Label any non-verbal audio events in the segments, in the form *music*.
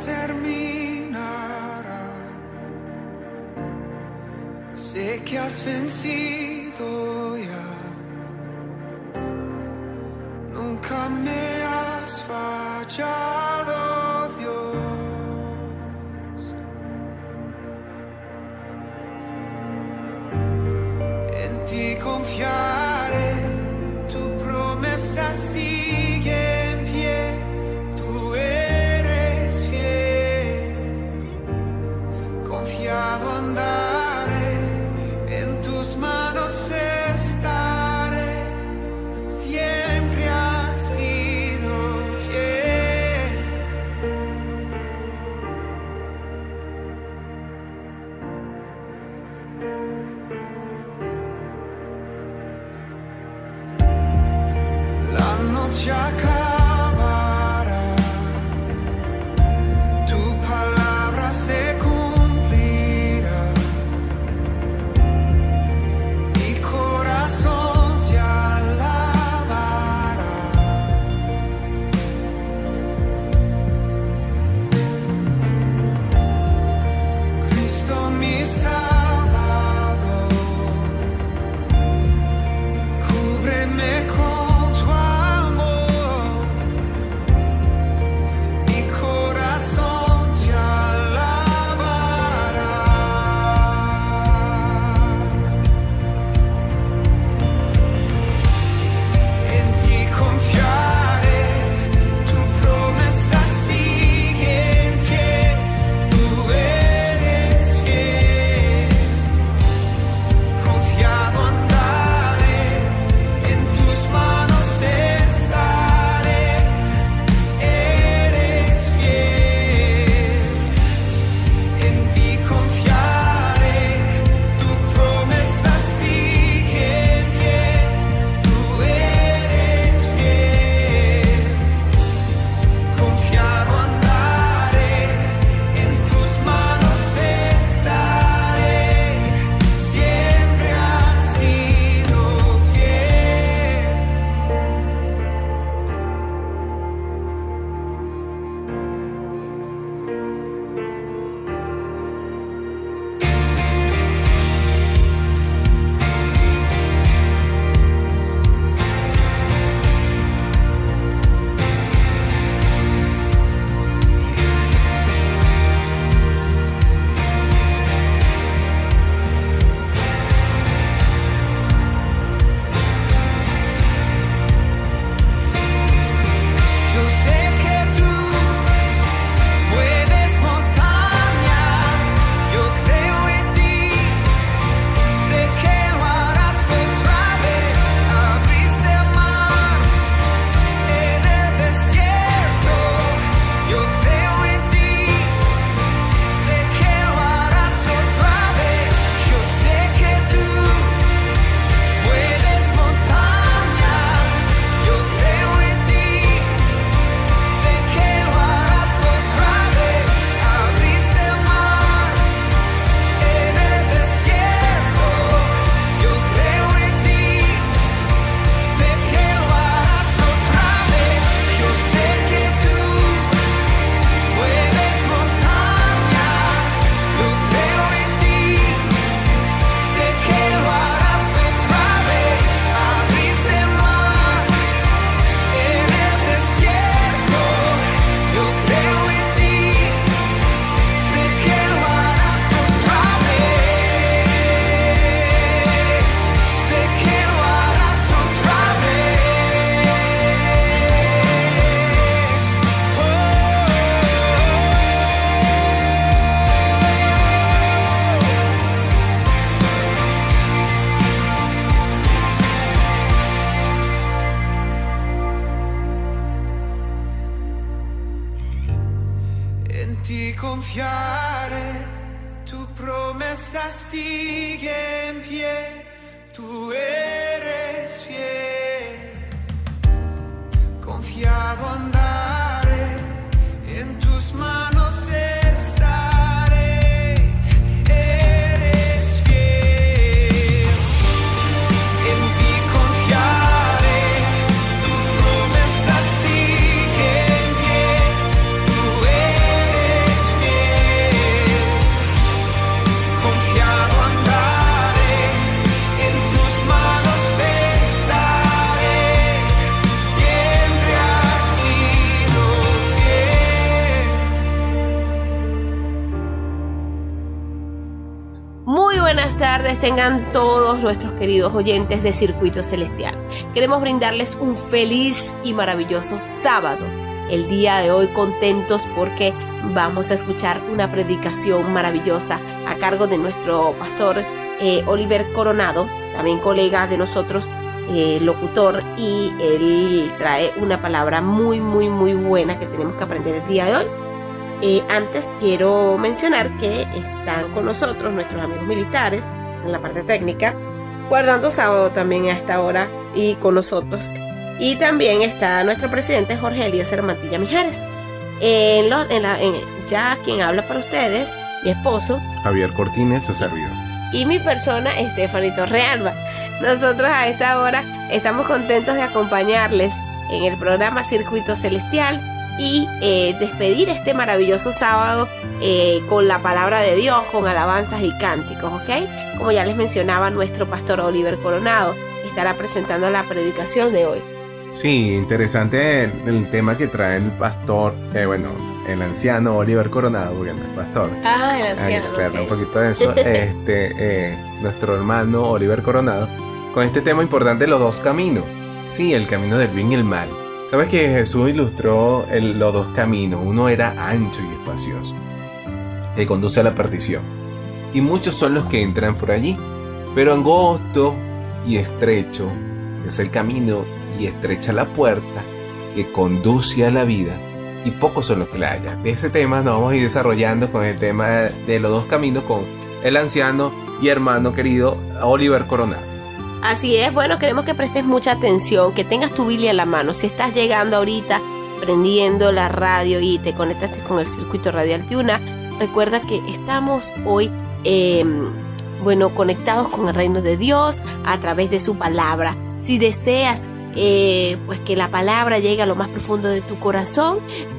terminará. Sé que has vencido tengan todos nuestros queridos oyentes de Circuito Celestial. Queremos brindarles un feliz y maravilloso sábado. El día de hoy contentos porque vamos a escuchar una predicación maravillosa a cargo de nuestro pastor eh, Oliver Coronado, también colega de nosotros, eh, locutor, y él trae una palabra muy, muy, muy buena que tenemos que aprender el día de hoy. Eh, antes quiero mencionar que están con nosotros nuestros amigos militares en la parte técnica, guardando sábado también a esta hora y con nosotros. Y también está nuestro presidente Jorge Eliezer Mantilla Mijares. En los, en la, en- ya quien habla para ustedes, mi esposo, Javier Cortines, su servidor. y mi persona, Estefanito Realba. Nosotros a esta hora estamos contentos de acompañarles en el programa Circuito Celestial y eh, despedir este maravilloso sábado eh, con la palabra de Dios, con alabanzas y cánticos, ¿ok? Como ya les mencionaba nuestro pastor Oliver Coronado, estará presentando la predicación de hoy. Sí, interesante el, el tema que trae el pastor, eh, bueno, el anciano Oliver Coronado, porque no es pastor. Ah, el Ay, anciano. claro, ok. un poquito de eso. *laughs* Este, eh, nuestro hermano Oliver Coronado, con este tema importante, los dos caminos. Sí, el camino del bien y el mal. Sabes que Jesús ilustró los dos caminos. Uno era ancho y espacioso, que conduce a la perdición. Y muchos son los que entran por allí. Pero angosto y estrecho es el camino y estrecha la puerta que conduce a la vida y pocos son los que la hallan. De ese tema nos vamos a ir desarrollando con el tema de los dos caminos con el anciano y hermano querido Oliver Coronado. Así es, bueno, queremos que prestes mucha atención, que tengas tu Biblia en la mano. Si estás llegando ahorita, prendiendo la radio y te conectaste con el circuito radial Tiuna, recuerda que estamos hoy, eh, bueno, conectados con el reino de Dios a través de su palabra. Si deseas, pues que la palabra llegue a lo más profundo de tu corazón,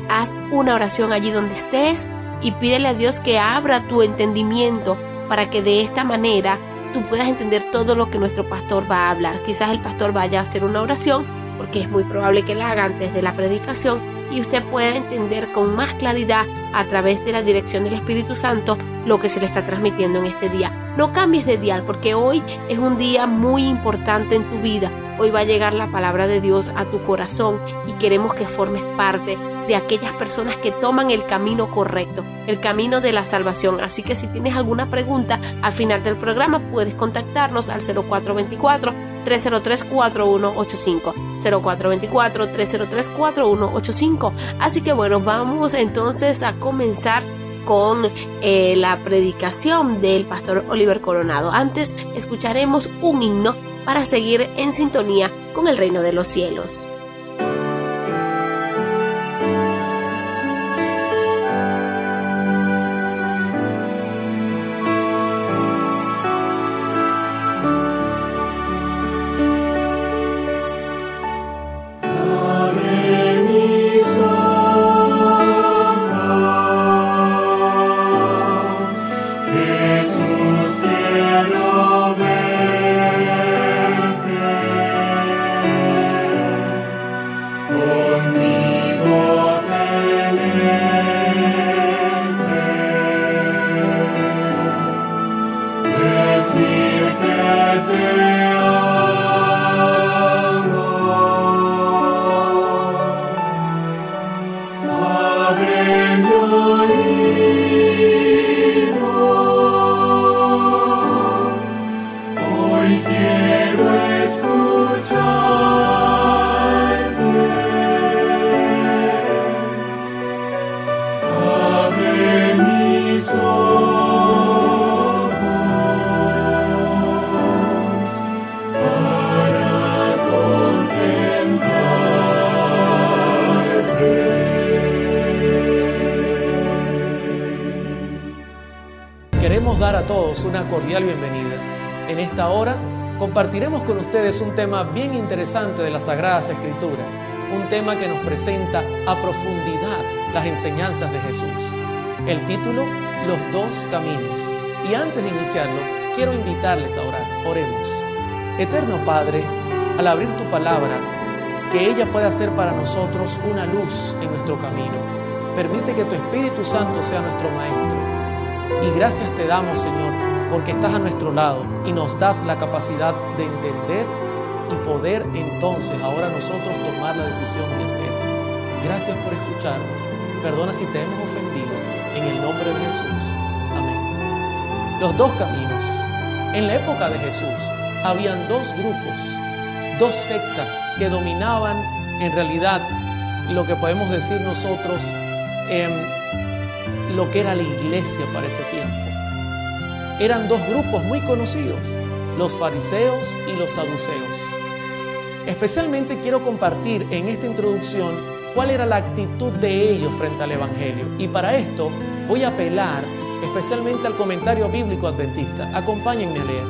haz una oración allí donde estés y pídele a Dios que abra tu entendimiento para que de esta manera tú puedas entender todo lo que nuestro pastor va a hablar. Quizás el pastor vaya a hacer una oración, porque es muy probable que la haga antes de la predicación, y usted pueda entender con más claridad a través de la dirección del Espíritu Santo lo que se le está transmitiendo en este día. No cambies de dial, porque hoy es un día muy importante en tu vida. Hoy va a llegar la palabra de Dios a tu corazón y queremos que formes parte de aquellas personas que toman el camino correcto, el camino de la salvación. Así que si tienes alguna pregunta al final del programa puedes contactarnos al 0424 303 4185 0424 303 4185 Así que bueno, vamos entonces a comenzar con eh, la predicación del pastor Oliver Coronado. Antes escucharemos un himno para seguir en sintonía con el reino de los cielos. Ustedes un tema bien interesante de las Sagradas Escrituras, un tema que nos presenta a profundidad las enseñanzas de Jesús. El título, Los dos caminos. Y antes de iniciarlo, quiero invitarles a orar. Oremos. Eterno Padre, al abrir tu palabra, que ella pueda ser para nosotros una luz en nuestro camino. Permite que tu Espíritu Santo sea nuestro Maestro. Y gracias te damos, Señor, porque estás a nuestro lado y nos das la capacidad de entender y poder entonces ahora nosotros tomar la decisión de hacer. Gracias por escucharnos. Perdona si te hemos ofendido. En el nombre de Jesús. Amén. Los dos caminos. En la época de Jesús habían dos grupos, dos sectas que dominaban en realidad lo que podemos decir nosotros lo que era la iglesia para ese tiempo. Eran dos grupos muy conocidos, los fariseos y los saduceos. Especialmente quiero compartir en esta introducción cuál era la actitud de ellos frente al Evangelio. Y para esto voy a apelar especialmente al comentario bíblico adventista. Acompáñenme a leer.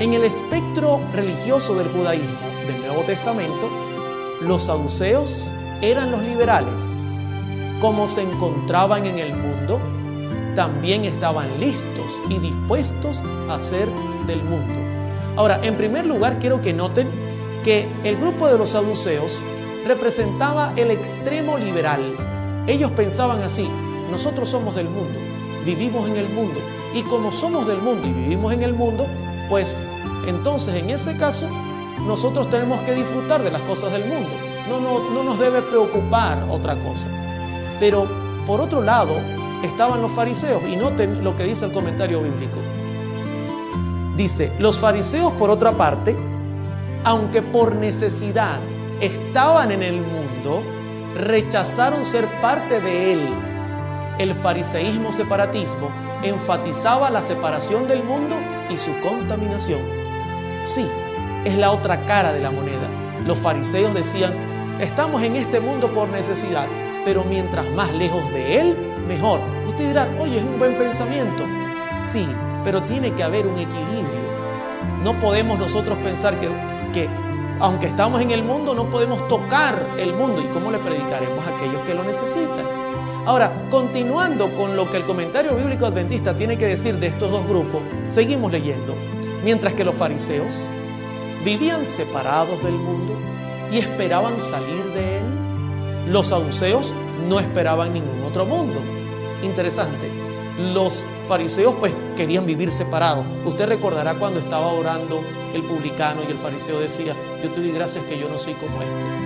En el espectro religioso del judaísmo del Nuevo Testamento, los saduceos eran los liberales. Como se encontraban en el mundo, también estaban listos y dispuestos a ser del mundo. Ahora, en primer lugar, quiero que noten que el grupo de los saduceos representaba el extremo liberal. Ellos pensaban así, nosotros somos del mundo, vivimos en el mundo, y como somos del mundo y vivimos en el mundo, pues entonces en ese caso nosotros tenemos que disfrutar de las cosas del mundo. No, no, no nos debe preocupar otra cosa. Pero por otro lado estaban los fariseos y noten lo que dice el comentario bíblico. Dice, los fariseos por otra parte, aunque por necesidad estaban en el mundo, rechazaron ser parte de él. El fariseísmo separatismo enfatizaba la separación del mundo y su contaminación. Sí, es la otra cara de la moneda. Los fariseos decían, estamos en este mundo por necesidad, pero mientras más lejos de él, mejor. Usted dirá, oye, es un buen pensamiento. Sí, pero tiene que haber un equilibrio. No podemos nosotros pensar que, que aunque estamos en el mundo, no podemos tocar el mundo. ¿Y cómo le predicaremos a aquellos que lo necesitan? Ahora, continuando con lo que el comentario bíblico adventista tiene que decir de estos dos grupos, seguimos leyendo. Mientras que los fariseos vivían separados del mundo y esperaban salir de él, los saduceos no esperaban ningún otro mundo. Interesante. Los fariseos pues querían vivir separados. Usted recordará cuando estaba orando el publicano y el fariseo decía, yo te doy gracias que yo no soy como este.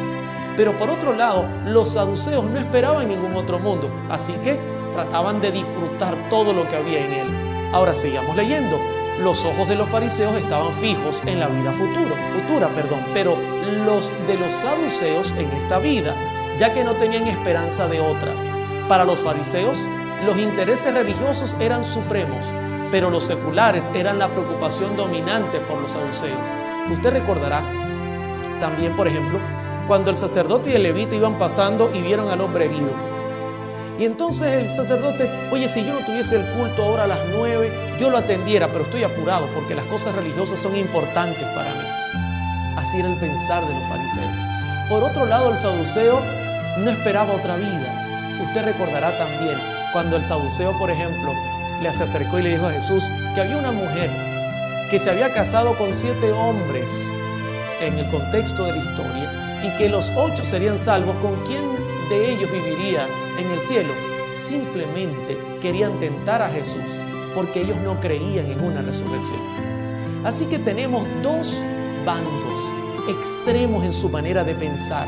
Pero por otro lado, los saduceos no esperaban ningún otro mundo, así que trataban de disfrutar todo lo que había en él. Ahora sigamos leyendo. Los ojos de los fariseos estaban fijos en la vida futuro, futura, perdón, pero los de los saduceos en esta vida, ya que no tenían esperanza de otra. Para los fariseos, los intereses religiosos eran supremos, pero los seculares eran la preocupación dominante por los saduceos. Usted recordará también, por ejemplo, cuando el sacerdote y el levita iban pasando y vieron al hombre herido. Y entonces el sacerdote, oye, si yo no tuviese el culto ahora a las nueve, yo lo atendiera, pero estoy apurado porque las cosas religiosas son importantes para mí. Así era el pensar de los fariseos. Por otro lado, el saduceo no esperaba otra vida. Usted recordará también cuando el saduceo, por ejemplo, le se acercó y le dijo a Jesús que había una mujer que se había casado con siete hombres en el contexto de la historia y que los ocho serían salvos, ¿con quién de ellos viviría en el cielo? Simplemente querían tentar a Jesús porque ellos no creían en una resurrección. Así que tenemos dos bandos extremos en su manera de pensar.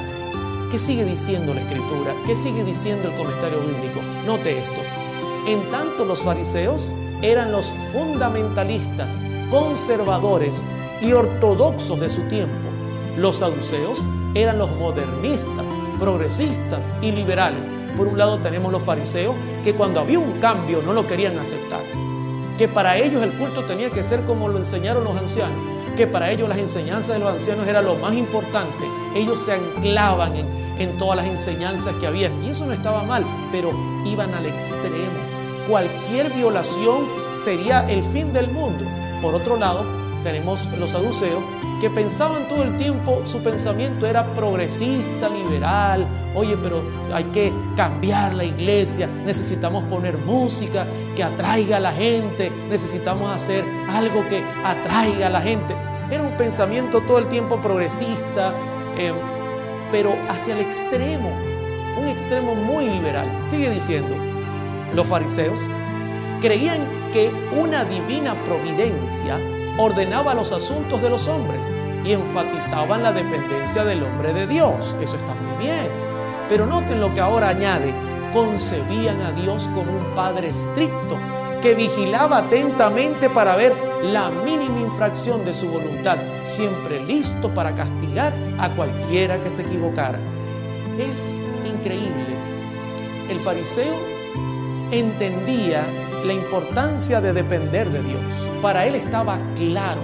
¿Qué sigue diciendo la escritura? ¿Qué sigue diciendo el comentario bíblico? Note esto. En tanto los fariseos eran los fundamentalistas, conservadores y ortodoxos de su tiempo. Los saduceos eran los modernistas, progresistas y liberales. Por un lado tenemos los fariseos que cuando había un cambio no lo querían aceptar. Que para ellos el culto tenía que ser como lo enseñaron los ancianos. Que para ellos las enseñanzas de los ancianos era lo más importante. Ellos se anclaban en, en todas las enseñanzas que habían. Y eso no estaba mal, pero iban al extremo. Cualquier violación sería el fin del mundo. Por otro lado, tenemos los saduceos que pensaban todo el tiempo, su pensamiento era progresista, liberal, oye, pero hay que cambiar la iglesia, necesitamos poner música que atraiga a la gente, necesitamos hacer algo que atraiga a la gente. Era un pensamiento todo el tiempo progresista, eh, pero hacia el extremo, un extremo muy liberal. Sigue diciendo, los fariseos creían que una divina providencia ordenaba los asuntos de los hombres y enfatizaban la dependencia del hombre de Dios. Eso está muy bien. Pero noten lo que ahora añade, concebían a Dios como un Padre estricto que vigilaba atentamente para ver la mínima infracción de su voluntad, siempre listo para castigar a cualquiera que se equivocara. Es increíble. El fariseo entendía la importancia de depender de Dios. Para él estaba claro,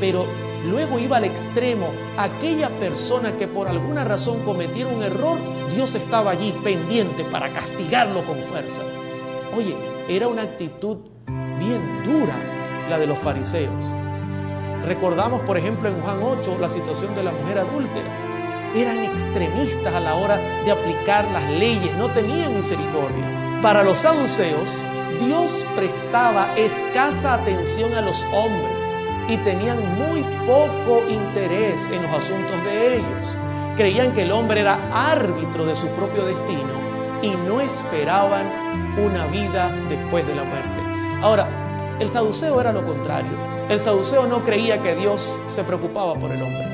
pero luego iba al extremo. Aquella persona que por alguna razón cometiera un error, Dios estaba allí pendiente para castigarlo con fuerza. Oye, era una actitud bien dura la de los fariseos. Recordamos, por ejemplo, en Juan 8 la situación de la mujer adúltera. Eran extremistas a la hora de aplicar las leyes, no tenían misericordia. Para los saduceos, Dios prestaba escasa atención a los hombres y tenían muy poco interés en los asuntos de ellos. Creían que el hombre era árbitro de su propio destino y no esperaban una vida después de la muerte. Ahora, el saduceo era lo contrario. El saduceo no creía que Dios se preocupaba por el hombre.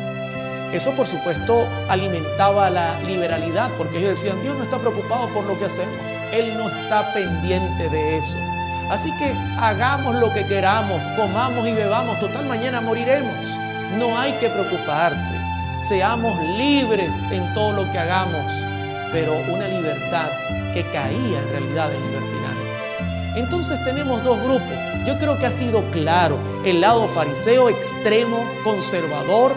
Eso por supuesto alimentaba la liberalidad porque ellos decían, Dios no está preocupado por lo que hacemos. Él no está pendiente de eso. Así que hagamos lo que queramos, comamos y bebamos, total mañana moriremos. No hay que preocuparse. Seamos libres en todo lo que hagamos, pero una libertad que caía en realidad en libertinaje. Entonces tenemos dos grupos. Yo creo que ha sido claro el lado fariseo extremo, conservador,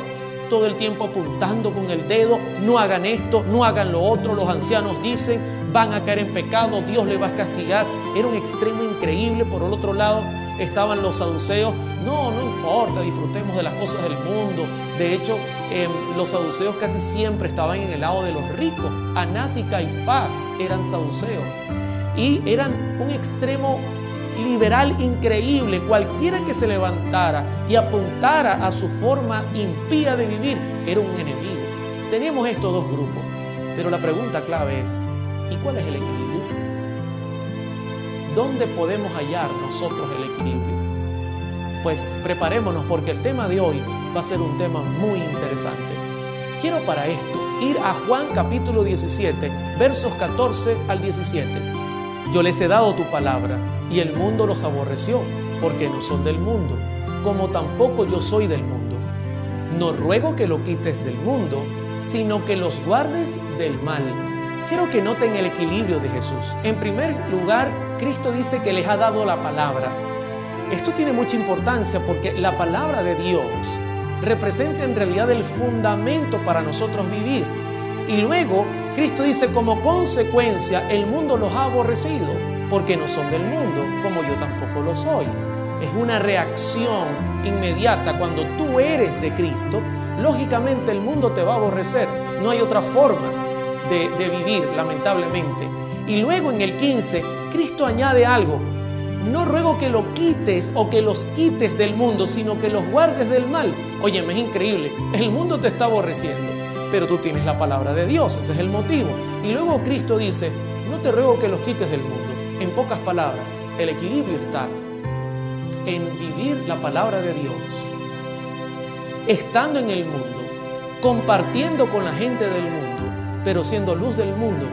todo el tiempo apuntando con el dedo, no hagan esto, no hagan lo otro, los ancianos dicen, van a caer en pecado, Dios les va a castigar. Era un extremo increíble. Por el otro lado estaban los saduceos, no, no importa, disfrutemos de las cosas del mundo. De hecho, eh, los saduceos casi siempre estaban en el lado de los ricos. Anás y Caifás eran saduceos y eran un extremo liberal increíble. Cualquiera que se levantara y apuntara a su forma impía de vivir era un enemigo. Teníamos estos dos grupos, pero la pregunta clave es, ¿y cuál es el equilibrio? ¿Dónde podemos hallar nosotros el equilibrio? Pues preparémonos porque el tema de hoy va a ser un tema muy interesante. Quiero para esto ir a Juan capítulo 17, versos 14 al 17. Yo les he dado tu palabra y el mundo los aborreció porque no son del mundo, como tampoco yo soy del mundo. No ruego que lo quites del mundo, sino que los guardes del mal. Quiero que noten el equilibrio de Jesús. En primer lugar, Cristo dice que les ha dado la palabra. Esto tiene mucha importancia porque la palabra de Dios representa en realidad el fundamento para nosotros vivir. Y luego Cristo dice, como consecuencia, el mundo los ha aborrecido porque no son del mundo, como yo tampoco lo soy. Es una reacción inmediata cuando tú eres de Cristo. Lógicamente el mundo te va a aborrecer. No hay otra forma de, de vivir, lamentablemente. Y luego en el 15, Cristo añade algo. No ruego que lo quites o que los quites del mundo, sino que los guardes del mal. Oye, es increíble. El mundo te está aborreciendo, pero tú tienes la palabra de Dios. Ese es el motivo. Y luego Cristo dice, no te ruego que los quites del mundo. En pocas palabras, el equilibrio está en vivir la palabra de Dios, estando en el mundo, compartiendo con la gente del mundo, pero siendo luz del mundo,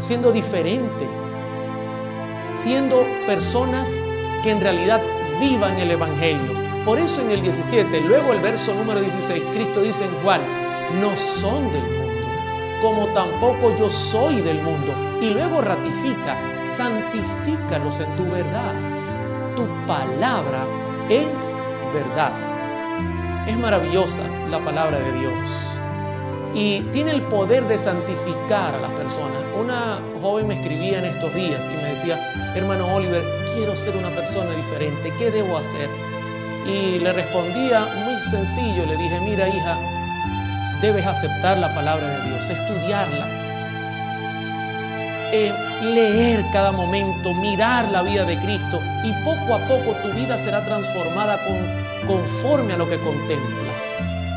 siendo diferente, siendo personas que en realidad vivan el Evangelio. Por eso en el 17, luego el verso número 16, Cristo dice en Juan, no son del mundo, como tampoco yo soy del mundo. Y luego ratifica, santifícalos en tu verdad. Tu palabra es verdad. Es maravillosa la palabra de Dios y tiene el poder de santificar a las personas. Una joven me escribía en estos días y me decía, hermano Oliver, quiero ser una persona diferente, ¿qué debo hacer? Y le respondía muy sencillo, le dije, mira hija, debes aceptar la palabra de Dios, estudiarla, eh, leer cada momento, mirar la vida de Cristo y poco a poco tu vida será transformada con, conforme a lo que contemplas.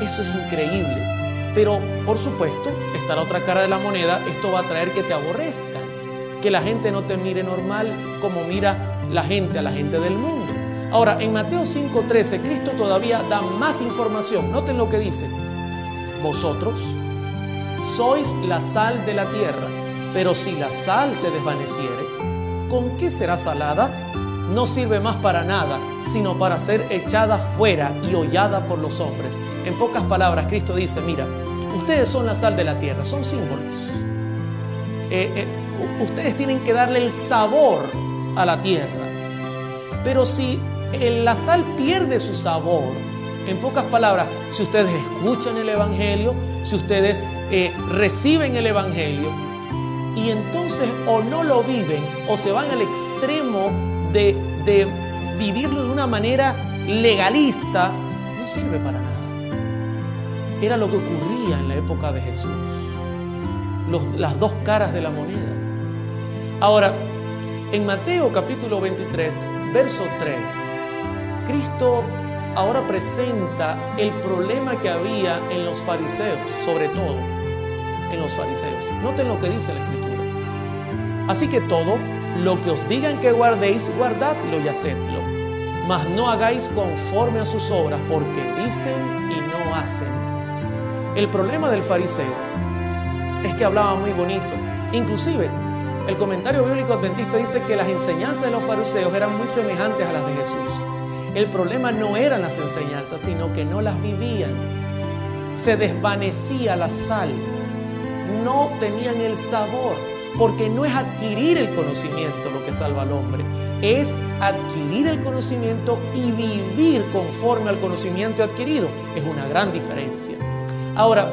Eso es increíble. Pero, por supuesto, está la otra cara de la moneda, esto va a traer que te aborrezcan, que la gente no te mire normal como mira la gente a la gente del mundo. Ahora, en Mateo 5:13, Cristo todavía da más información. Noten lo que dice. Vosotros sois la sal de la tierra, pero si la sal se desvaneciere, ¿con qué será salada? No sirve más para nada, sino para ser echada fuera y hollada por los hombres. En pocas palabras, Cristo dice, mira, ustedes son la sal de la tierra, son símbolos. Eh, eh, ustedes tienen que darle el sabor a la tierra. Pero si la sal pierde su sabor, en pocas palabras, si ustedes escuchan el Evangelio, si ustedes eh, reciben el Evangelio, y entonces o no lo viven o se van al extremo de, de vivirlo de una manera legalista, no sirve para nada. Era lo que ocurría en la época de Jesús. Las dos caras de la moneda. Ahora, en Mateo capítulo 23, verso 3, Cristo ahora presenta el problema que había en los fariseos, sobre todo en los fariseos. Noten lo que dice la escritura. Así que todo lo que os digan que guardéis, guardadlo y hacedlo. Mas no hagáis conforme a sus obras, porque dicen y no hacen. El problema del fariseo es que hablaba muy bonito. Inclusive, el comentario bíblico adventista dice que las enseñanzas de los fariseos eran muy semejantes a las de Jesús. El problema no eran las enseñanzas, sino que no las vivían. Se desvanecía la sal. No tenían el sabor, porque no es adquirir el conocimiento lo que salva al hombre, es adquirir el conocimiento y vivir conforme al conocimiento adquirido. Es una gran diferencia. Ahora,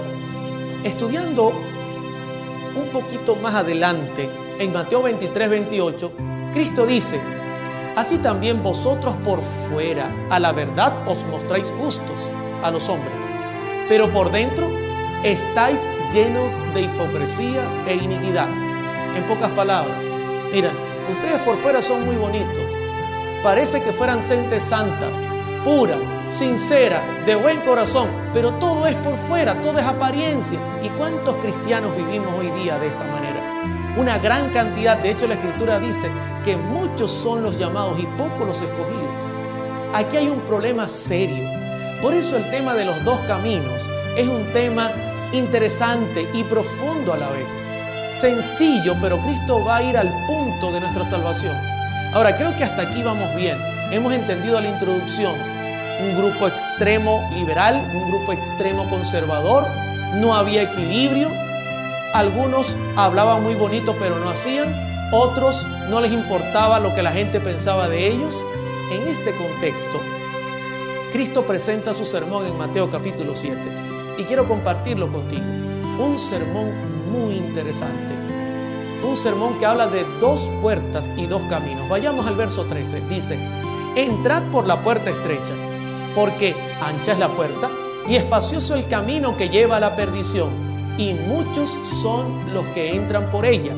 estudiando un poquito más adelante, en Mateo 23, 28, Cristo dice, así también vosotros por fuera a la verdad os mostráis justos a los hombres, pero por dentro estáis llenos de hipocresía e iniquidad. En pocas palabras, mira, ustedes por fuera son muy bonitos, parece que fueran gente santa, pura, sincera, de buen corazón, pero todo es por fuera, todo es apariencia. ¿Y cuántos cristianos vivimos hoy día de esta manera? Una gran cantidad, de hecho la escritura dice que muchos son los llamados y pocos los escogidos. Aquí hay un problema serio. Por eso el tema de los dos caminos es un tema interesante y profundo a la vez. Sencillo, pero Cristo va a ir al punto de nuestra salvación. Ahora, creo que hasta aquí vamos bien. Hemos entendido la introducción. Un grupo extremo liberal, un grupo extremo conservador. No había equilibrio. Algunos hablaban muy bonito pero no hacían. Otros no les importaba lo que la gente pensaba de ellos. En este contexto, Cristo presenta su sermón en Mateo capítulo 7 y quiero compartirlo contigo. Un sermón muy interesante. Un sermón que habla de dos puertas y dos caminos. Vayamos al verso 13. Dice, entrad por la puerta estrecha, porque ancha es la puerta y espacioso el camino que lleva a la perdición, y muchos son los que entran por ella,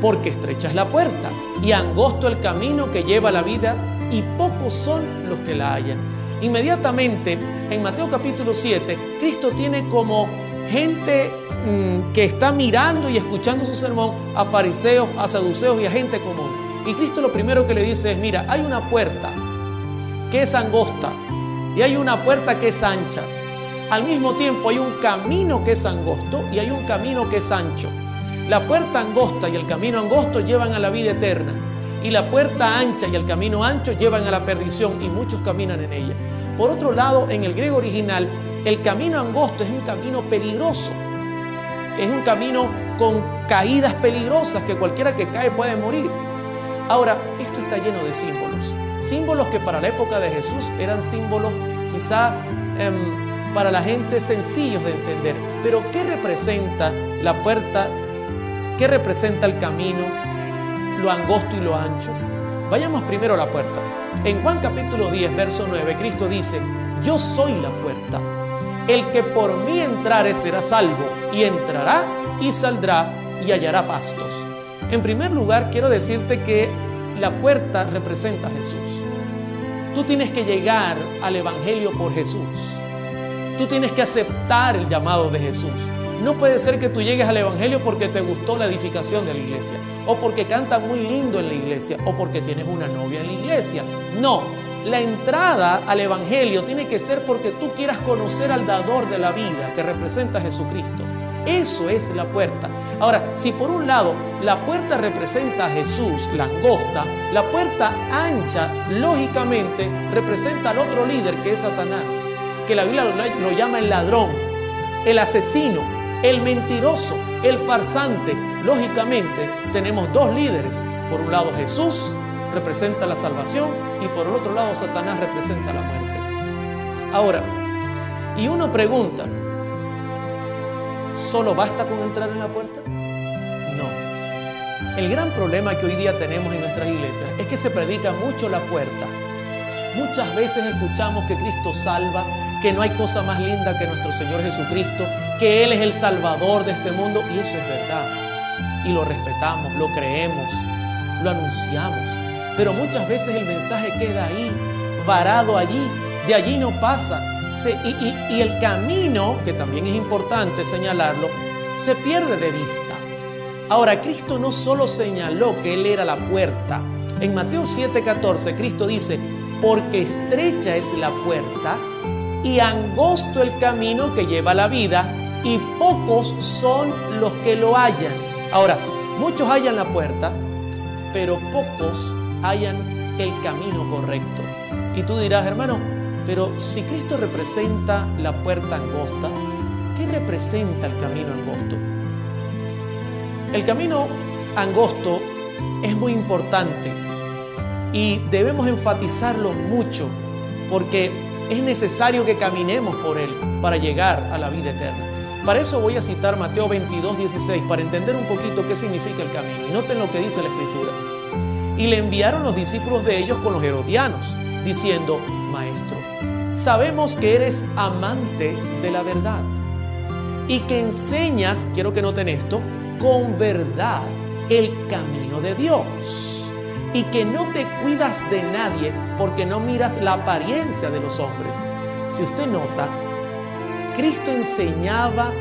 porque estrecha es la puerta y angosto el camino que lleva a la vida, y pocos son los que la hallan. Inmediatamente, en Mateo capítulo 7, Cristo tiene como gente mm, que está mirando y escuchando su sermón a fariseos, a saduceos y a gente común. Y Cristo lo primero que le dice es, mira, hay una puerta que es angosta y hay una puerta que es ancha. Al mismo tiempo hay un camino que es angosto y hay un camino que es ancho. La puerta angosta y el camino angosto llevan a la vida eterna. Y la puerta ancha y el camino ancho llevan a la perdición y muchos caminan en ella. Por otro lado, en el griego original, el camino angosto es un camino peligroso. Es un camino con caídas peligrosas que cualquiera que cae puede morir. Ahora, esto está lleno de símbolos. Símbolos que para la época de Jesús eran símbolos quizá em, para la gente sencillos de entender. Pero ¿qué representa la puerta? ¿Qué representa el camino? Lo angosto y lo ancho. Vayamos primero a la puerta. En Juan capítulo 10, verso 9, Cristo dice, yo soy la puerta. El que por mí entrare será salvo, y entrará y saldrá y hallará pastos. En primer lugar, quiero decirte que la puerta representa a Jesús. Tú tienes que llegar al Evangelio por Jesús. Tú tienes que aceptar el llamado de Jesús. No puede ser que tú llegues al Evangelio porque te gustó la edificación de la iglesia, o porque cantan muy lindo en la iglesia, o porque tienes una novia en la iglesia. No, la entrada al Evangelio tiene que ser porque tú quieras conocer al dador de la vida que representa a Jesucristo. Eso es la puerta. Ahora, si por un lado la puerta representa a Jesús, la angosta, la puerta ancha, lógicamente, representa al otro líder que es Satanás, que la Biblia lo, lo llama el ladrón, el asesino, el mentiroso, el farsante. Lógicamente, tenemos dos líderes. Por un lado Jesús representa la salvación y por el otro lado Satanás representa la muerte. Ahora, y uno pregunta, ¿Solo basta con entrar en la puerta? No. El gran problema que hoy día tenemos en nuestras iglesias es que se predica mucho la puerta. Muchas veces escuchamos que Cristo salva, que no hay cosa más linda que nuestro Señor Jesucristo, que Él es el Salvador de este mundo y eso es verdad. Y lo respetamos, lo creemos, lo anunciamos. Pero muchas veces el mensaje queda ahí, varado allí, de allí no pasa y, y el camino, que también es importante señalarlo, se pierde de vista. Ahora, Cristo no solo señaló que Él era la puerta. En Mateo 7:14, Cristo dice, porque estrecha es la puerta y angosto el camino que lleva a la vida y pocos son los que lo hallan. Ahora, muchos hallan la puerta, pero pocos hallan el camino correcto. Y tú dirás, hermano, pero si Cristo representa la puerta angosta, ¿qué representa el camino angosto? El camino angosto es muy importante y debemos enfatizarlo mucho porque es necesario que caminemos por él para llegar a la vida eterna. Para eso voy a citar Mateo 22, 16 para entender un poquito qué significa el camino. Y noten lo que dice la escritura. Y le enviaron los discípulos de ellos con los herodianos, diciendo, sabemos que eres amante de la verdad y que enseñas, quiero que noten esto, con verdad el camino de Dios y que no te cuidas de nadie porque no miras la apariencia de los hombres. Si usted nota, Cristo enseñaba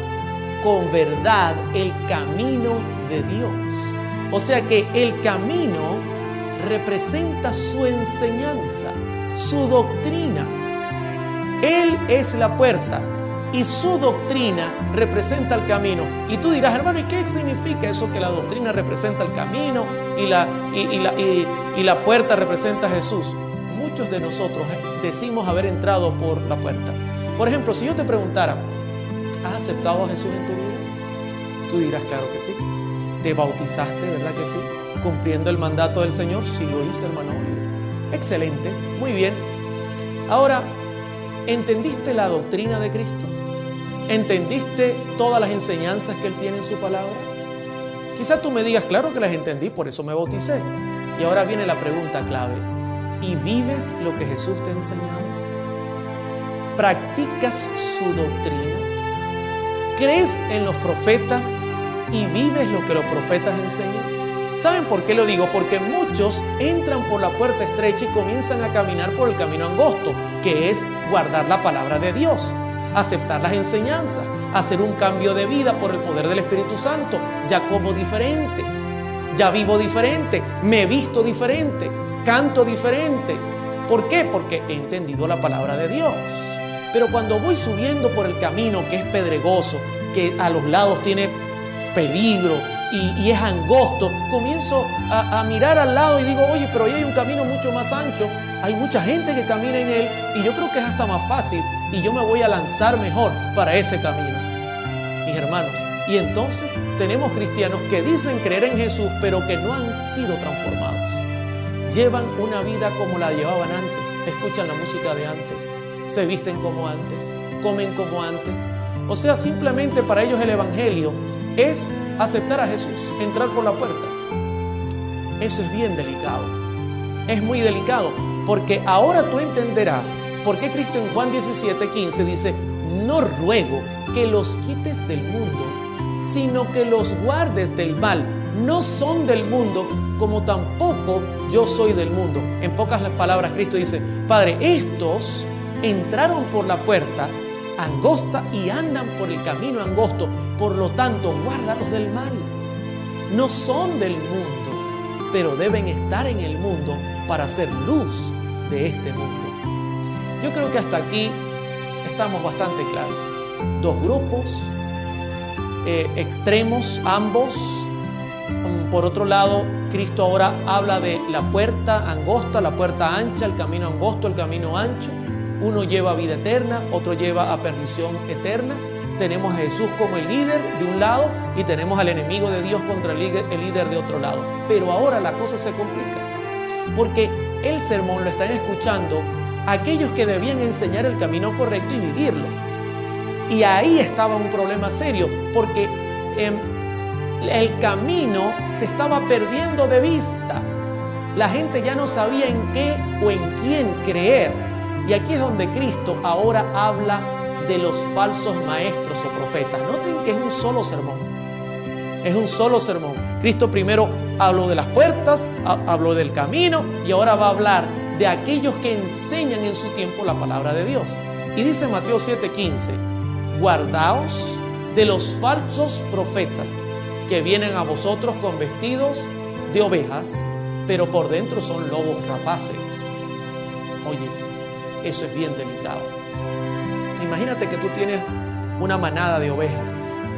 con verdad el camino de Dios. O sea que el camino representa su enseñanza, su doctrina. Él es la puerta y su doctrina representa el camino. Y tú dirás, hermano, ¿y qué significa eso que la doctrina representa el camino y la, y, la, y, la puerta representa a Jesús? Muchos de nosotros decimos haber entrado por la puerta. Por ejemplo, si yo te preguntara, ¿has aceptado a Jesús en tu vida? Tú dirás, claro que sí. ¿Te bautizaste, verdad que sí? Cumpliendo el mandato del Señor, sí lo hice, hermano. Excelente, muy bien. Ahora, ¿entendiste la doctrina de Cristo? ¿Entendiste todas las enseñanzas que Él tiene en su palabra? Quizás tú me digas, claro que las entendí, por eso me bauticé. Y ahora viene la pregunta clave. ¿Y vives lo que Jesús te ha enseñado? ¿Practicas su doctrina? ¿Crees en los profetas y vives lo que los profetas enseñan? ¿Saben por qué lo digo? Porque muchos entran por la puerta estrecha y comienzan a caminar por el camino angosto, que es guardar la palabra de Dios, aceptar las enseñanzas, hacer un cambio de vida por el poder del Espíritu Santo. Ya como diferente, ya vivo diferente, me he visto diferente, canto diferente. ¿Por qué? Porque he entendido la palabra de Dios. Pero cuando voy subiendo por el camino que es pedregoso, que a los lados tiene peligro y, y es angosto, comienzo a, a, mirar al lado y digo, oye, pero ahí hay un camino mucho más ancho, hay mucha gente que camina en él y yo creo que es hasta más fácil y yo me voy a lanzar mejor para ese camino. Mis hermanos, y entonces tenemos cristianos que dicen creer en Jesús, pero que no han sido transformados. Llevan una vida como la llevaban antes, escuchan la música de antes, se visten como antes, comen como antes. O sea, simplemente para ellos el Evangelio es aceptar a Jesús, entrar por la puerta. Eso es bien delicado. Es muy delicado porque ahora tú entenderás por qué Cristo en Juan 17, 15 dice, no ruego que los quites del mundo, sino que los guardes del mal. No son del mundo como tampoco yo soy del mundo. En pocas palabras, Cristo dice, Padre, estos entraron por la puerta, angosta y andan por el camino angosto. Por lo tanto, guárdalos del mal. No son del mundo, pero deben estar en el mundo para ser luz de este mundo. Yo creo que hasta aquí estamos bastante claros. Dos grupos, eh, extremos ambos. Mm, Por otro lado, Cristo ahora habla de la puerta angosta, la puerta ancha, el camino angosto, el camino ancho. Uno lleva a vida eterna, otro lleva a perdición eterna. Tenemos a Jesús como el líder de un lado y tenemos al enemigo de Dios contra el líder, de otro lado. Pero ahora la cosa se complica. Porque el sermón lo están escuchando aquellos que debían enseñar el camino correcto y vivirlo. Y ahí estaba un problema serio, porque em, el camino se estaba perdiendo de vista. La gente ya no sabía en qué o en quién creer. Y aquí es donde Cristo ahora habla de los falsos maestros o profetas. Noten que es un solo sermón. Es un solo sermón. Cristo primero habló de las puertas, ha- habló del camino y ahora va a hablar de aquellos que enseñan en su tiempo la palabra de Dios. Y dice Mateo 7:15, guardaos de los falsos profetas que vienen a vosotros con vestidos de ovejas, pero por dentro son lobos rapaces. Oye, eso es bien delicado. Imagínate que tú tienes una manada de ovejas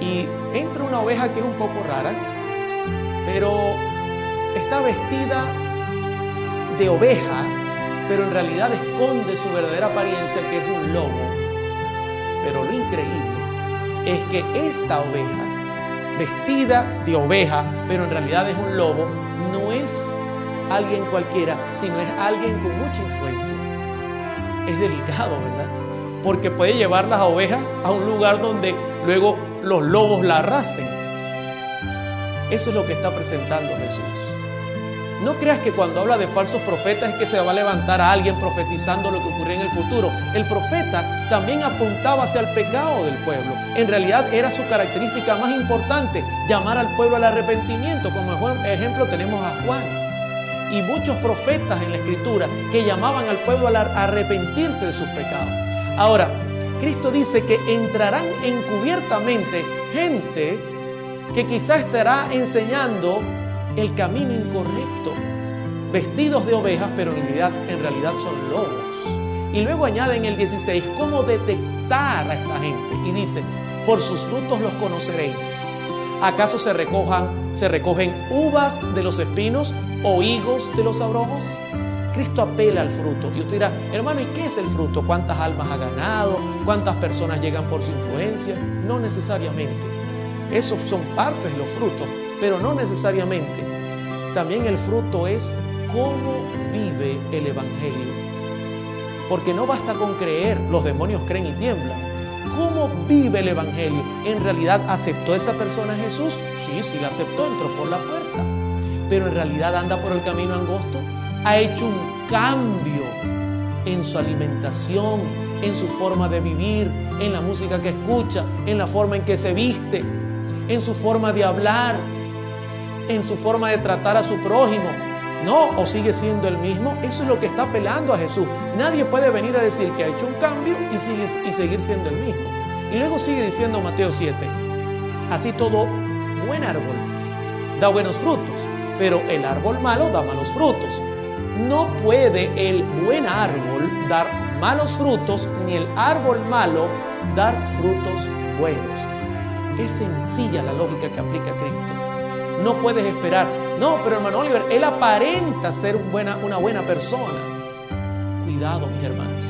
y entra una oveja que es un poco rara, pero está vestida de oveja, pero en realidad esconde su verdadera apariencia que es un lobo. Pero lo increíble es que esta oveja, vestida de oveja, pero en realidad es un lobo, no es alguien cualquiera, sino es alguien con mucha influencia. Es delicado, ¿verdad? Porque puede llevar las ovejas a un lugar donde luego los lobos la arrasen. Eso es lo que está presentando Jesús. No creas que cuando habla de falsos profetas es que se va a levantar a alguien profetizando lo que ocurría en el futuro. El profeta también apuntaba hacia el pecado del pueblo. En realidad era su característica más importante, llamar al pueblo al arrepentimiento. Como ejemplo tenemos a Juan y muchos profetas en la escritura que llamaban al pueblo a arrepentirse de sus pecados. Ahora, Cristo dice que entrarán encubiertamente gente que quizá estará enseñando el camino incorrecto, vestidos de ovejas, pero en realidad, en realidad son lobos. Y luego añade en el 16 cómo detectar a esta gente. Y dice, por sus frutos los conoceréis. ¿Acaso se recojan, se recogen uvas de los espinos o higos de los abrojos? Cristo apela al fruto. Y usted dirá, hermano, ¿y qué es el fruto? ¿Cuántas almas ha ganado? ¿Cuántas personas llegan por su influencia? No necesariamente. Esos son partes de los frutos, pero no necesariamente. También el fruto es cómo vive el Evangelio. Porque no basta con creer, los demonios creen y tiemblan. ¿Cómo vive el Evangelio? ¿En realidad aceptó esa persona a Jesús? Sí, sí la aceptó, entró por la puerta. Pero en realidad anda por el camino angosto. Ha hecho un cambio en su alimentación, en su forma de vivir, en la música que escucha, en la forma en que se viste, en su forma de hablar, en su forma de tratar a su prójimo. No, o sigue siendo el mismo. Eso es lo que está apelando a Jesús. Nadie puede venir a decir que ha hecho un cambio y, y seguir siendo el mismo. Y luego sigue diciendo Mateo 7, así todo buen árbol da buenos frutos, pero el árbol malo da malos frutos. No puede el buen árbol dar malos frutos, ni el árbol malo dar frutos buenos. Es sencilla la lógica que aplica Cristo. No puedes esperar. No, pero hermano Oliver, él aparenta ser una buena persona. Cuidado, mis hermanos.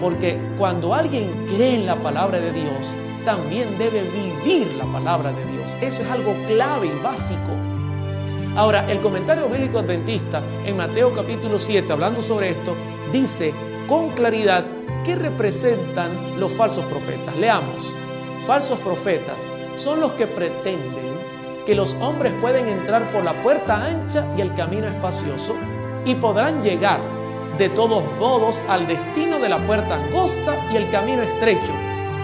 Porque cuando alguien cree en la palabra de Dios, también debe vivir la palabra de Dios. Eso es algo clave y básico. Ahora, el comentario bíblico adventista en Mateo capítulo 7, hablando sobre esto, dice con claridad qué representan los falsos profetas. Leamos. Falsos profetas son los que pretenden que los hombres pueden entrar por la puerta ancha y el camino espacioso y podrán llegar de todos modos al destino de la puerta angosta y el camino estrecho.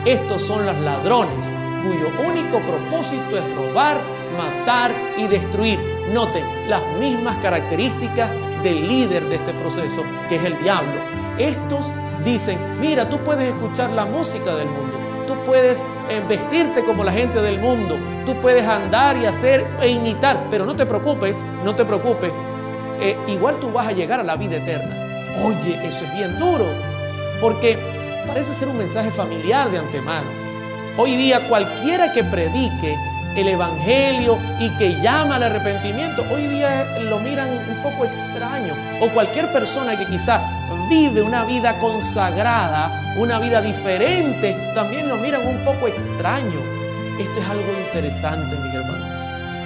Estos son los ladrones cuyo único propósito es robar, matar y destruir. Noten las mismas características del líder de este proceso, que es el diablo. Estos dicen, mira, tú puedes escuchar la música del mundo, tú puedes eh, vestirte como la gente del mundo, tú puedes andar y hacer e imitar, pero no te preocupes, no te preocupes, eh, igual tú vas a llegar a la vida eterna. Oye, eso es bien duro, porque parece ser un mensaje familiar de antemano. Hoy día cualquiera que predique el Evangelio y que llama al arrepentimiento, hoy día lo miran un poco extraño. O cualquier persona que quizá vive una vida consagrada, una vida diferente, también lo miran un poco extraño. Esto es algo interesante, mis hermanos.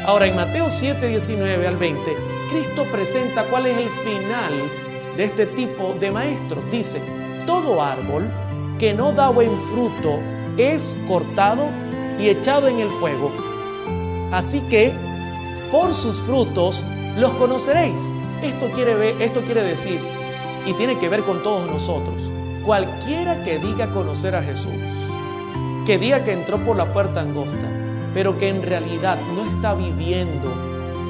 Ahora, en Mateo 7, 19 al 20, Cristo presenta cuál es el final de este tipo de maestros. Dice, todo árbol que no da buen fruto es cortado y echado en el fuego. Así que por sus frutos los conoceréis. Esto quiere, esto quiere decir, y tiene que ver con todos nosotros, cualquiera que diga conocer a Jesús, que diga que entró por la puerta angosta, pero que en realidad no está viviendo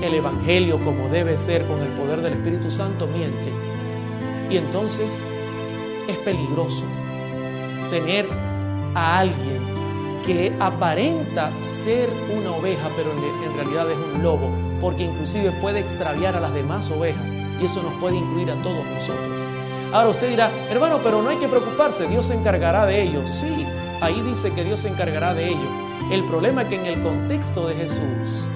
el Evangelio como debe ser con el poder del Espíritu Santo, miente. Y entonces es peligroso tener a alguien que aparenta ser una oveja, pero en realidad es un lobo, porque inclusive puede extraviar a las demás ovejas y eso nos puede incluir a todos nosotros. Ahora usted dirá, hermano, pero no hay que preocuparse, Dios se encargará de ello. Sí, ahí dice que Dios se encargará de ello. El problema es que en el contexto de Jesús,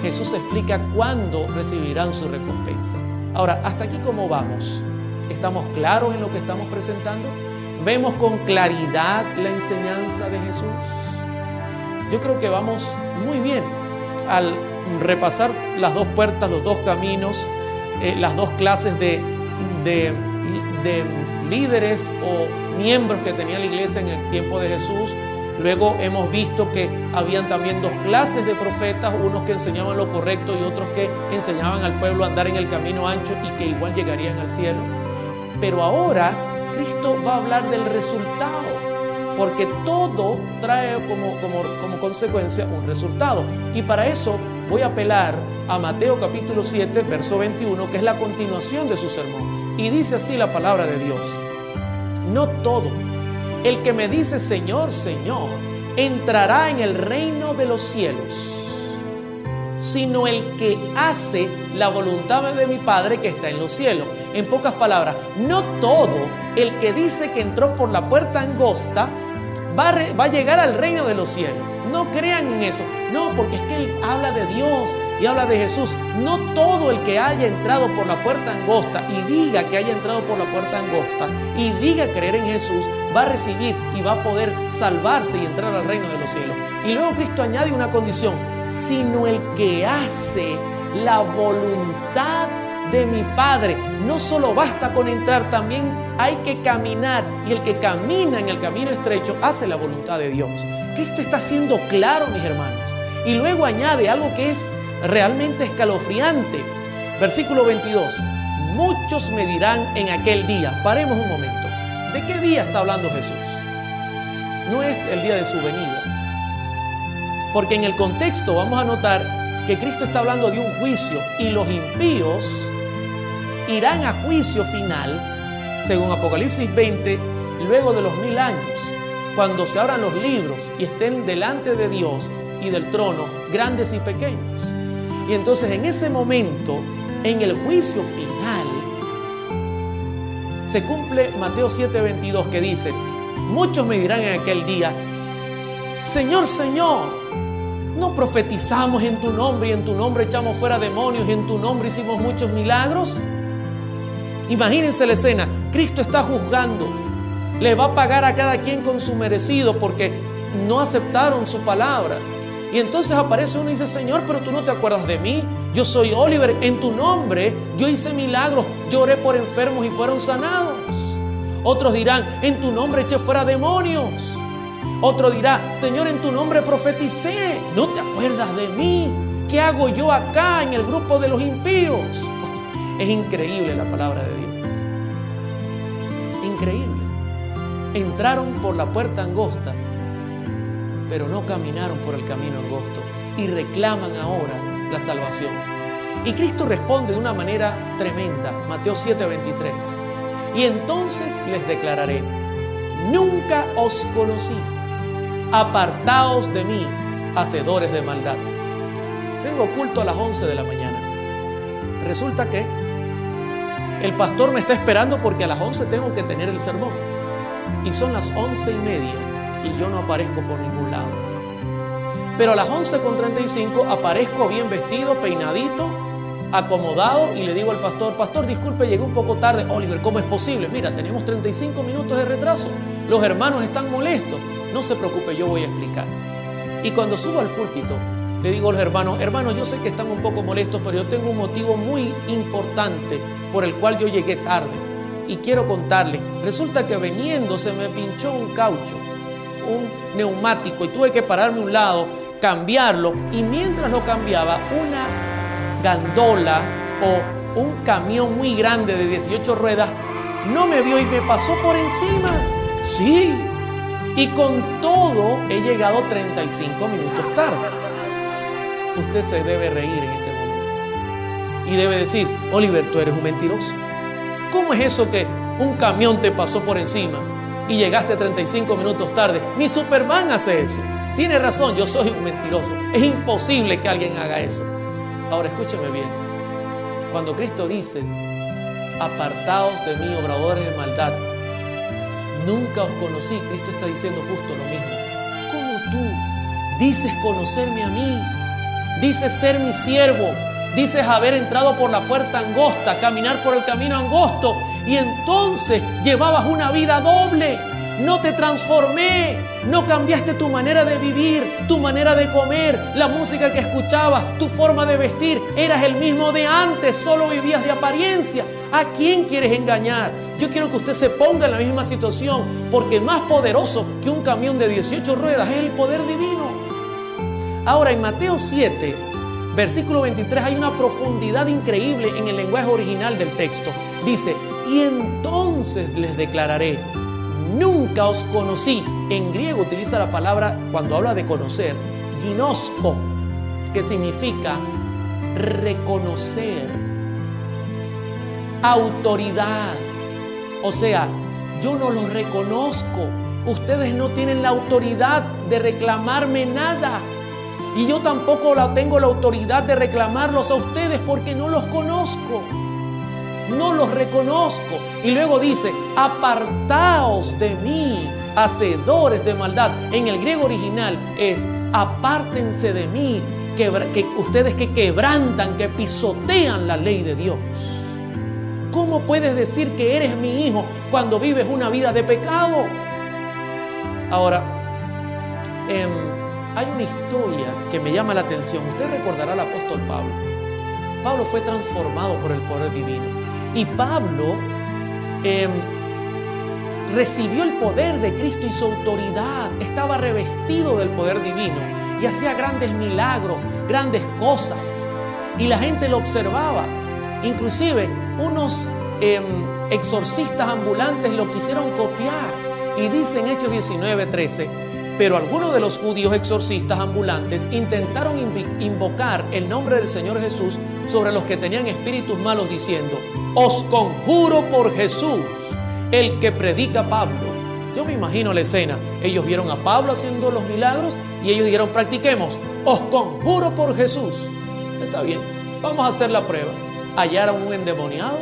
Jesús explica cuándo recibirán su recompensa. Ahora, hasta aquí cómo vamos. ¿Estamos claros en lo que estamos presentando? ¿Vemos con claridad la enseñanza de Jesús? Yo creo que vamos muy bien al repasar las dos puertas, los dos caminos, eh, las dos clases de, de, de líderes o miembros que tenía la iglesia en el tiempo de Jesús. Luego hemos visto que habían también dos clases de profetas, unos que enseñaban lo correcto y otros que enseñaban al pueblo a andar en el camino ancho y que igual llegarían al cielo. Pero ahora Cristo va a hablar del resultado, porque todo trae como, como, como, consecuencia un resultado. Y para eso voy a apelar a Mateo capítulo 7, verso 21, que es la continuación de su sermón. Y dice así la palabra de Dios. No todo el que me dice Señor, Señor, entrará en el reino de los cielos, sino el que hace la voluntad de mi Padre que está en los cielos. En pocas palabras, no todo el que dice que entró por la puerta angosta va a, va llegar al reino de los cielos. No crean en eso. No, porque es que él habla de Dios y habla de Jesús. No todo el que haya entrado por la puerta angosta y diga que haya entrado por la puerta angosta y diga creer en Jesús va a recibir y va a poder salvarse y entrar al reino de los cielos. Y luego Cristo añade una condición, sino el que hace la voluntad de mi Padre. No solo basta con entrar, también hay que caminar. Y el que camina en el camino estrecho hace la voluntad de Dios. Cristo está siendo claro, mis hermanos. Y luego añade algo que es realmente escalofriante. Versículo 22. Muchos me dirán en aquel día. Paremos un momento. ¿De qué día está hablando Jesús? No es el día de su venida. Porque en el contexto vamos a notar que Cristo está hablando de un juicio y los impíos irán a juicio final, según Apocalipsis 20, luego de los mil años, cuando se abran los libros y estén delante de Dios y del trono, grandes y pequeños. Y entonces en ese momento, en el juicio final, se cumple Mateo 7:22 que dice, muchos me dirán en aquel día, Señor, Señor, ¿no profetizamos en tu nombre y en tu nombre echamos fuera demonios y en tu nombre hicimos muchos milagros? Imagínense la escena, Cristo está juzgando, le va a pagar a cada quien con su merecido porque no aceptaron su palabra. Y entonces aparece uno y dice, Señor, pero tú no te acuerdas de mí. Yo soy Oliver, en tu nombre yo hice milagros, lloré por enfermos y fueron sanados. Otros dirán, en tu nombre eché fuera demonios. Otro dirá, Señor, en tu nombre profeticé, no te acuerdas de mí. ¿Qué hago yo acá en el grupo de los impíos? Es increíble la palabra de Dios. Increíble. Entraron por la puerta angosta, pero no caminaron por el camino angosto y reclaman ahora la salvación. Y Cristo responde de una manera tremenda, Mateo 7:23. Y entonces les declararé, nunca os conocí, apartaos de mí, hacedores de maldad. Tengo culto a las 11 de la mañana. Resulta que el pastor me está esperando porque a las 11 tengo que tener el sermón. Y son las 11 y media y yo no aparezco por ningún lado. Pero a las 11 con 35 aparezco bien vestido, peinadito, acomodado y le digo al pastor, pastor, disculpe, llegué un poco tarde. Oliver, ¿cómo es posible? Mira, tenemos 35 minutos de retraso. Los hermanos están molestos. No se preocupe, yo voy a explicar. Y cuando subo al púlpito, le digo a los hermanos, hermanos, yo sé que están un poco molestos, pero yo tengo un motivo muy importante por el cual yo llegué tarde. Y quiero contarles, resulta que veniendo se me pinchó un caucho, un neumático, y tuve que pararme a un lado, cambiarlo, y mientras lo cambiaba, una gandola o un camión muy grande de 18 ruedas no me vio y me pasó por encima. Sí. Y con todo he llegado 35 minutos tarde. Usted se debe reír en este momento. Y debe decir, Oliver, tú eres un mentiroso. ¿Cómo es eso que un camión te pasó por encima y llegaste 35 minutos tarde? Ni Superman hace eso. Tiene razón, yo soy un mentiroso. Es imposible que alguien haga eso. Ahora escúcheme bien. Cuando Cristo dice, apartaos de mí, obradores de maldad, nunca os conocí, Cristo está diciendo justo lo mismo. ¿Cómo tú dices conocerme a mí? Dices ser mi siervo, dices haber entrado por la puerta angosta, caminar por el camino angosto y entonces llevabas una vida doble. No te transformé, no cambiaste tu manera de vivir, tu manera de comer, la música que escuchabas, tu forma de vestir. Eras el mismo de antes, solo vivías de apariencia. ¿A quién quieres engañar? Yo quiero que usted se ponga en la misma situación, porque más poderoso que un camión de 18 ruedas es el poder divino. Ahora, en Mateo 7, versículo 23, hay una profundidad increíble en el lenguaje original del texto. Dice, y entonces les declararé, nunca os conocí. En griego utiliza la palabra, cuando habla de conocer, ginosco, que significa reconocer, autoridad. O sea, yo no los reconozco. Ustedes no tienen la autoridad de reclamarme nada. Y yo tampoco tengo la autoridad de reclamarlos a ustedes porque no los conozco. No los reconozco. Y luego dice, apartaos de mí, hacedores de maldad. En el griego original es, apártense de mí, que, que ustedes que quebrantan, que pisotean la ley de Dios. ¿Cómo puedes decir que eres mi hijo cuando vives una vida de pecado? Ahora, eh, hay una historia que me llama la atención. Usted recordará al apóstol Pablo. Pablo fue transformado por el poder divino. Y Pablo eh, recibió el poder de Cristo y su autoridad. Estaba revestido del poder divino y hacía grandes milagros, grandes cosas. Y la gente lo observaba. Inclusive unos eh, exorcistas ambulantes lo quisieron copiar. Y dice en Hechos 19, 13, pero algunos de los judíos exorcistas ambulantes intentaron invocar el nombre del Señor Jesús sobre los que tenían espíritus malos diciendo, os conjuro por Jesús, el que predica Pablo. Yo me imagino la escena. Ellos vieron a Pablo haciendo los milagros y ellos dijeron, practiquemos, os conjuro por Jesús. Está bien, vamos a hacer la prueba. Hallaron un endemoniado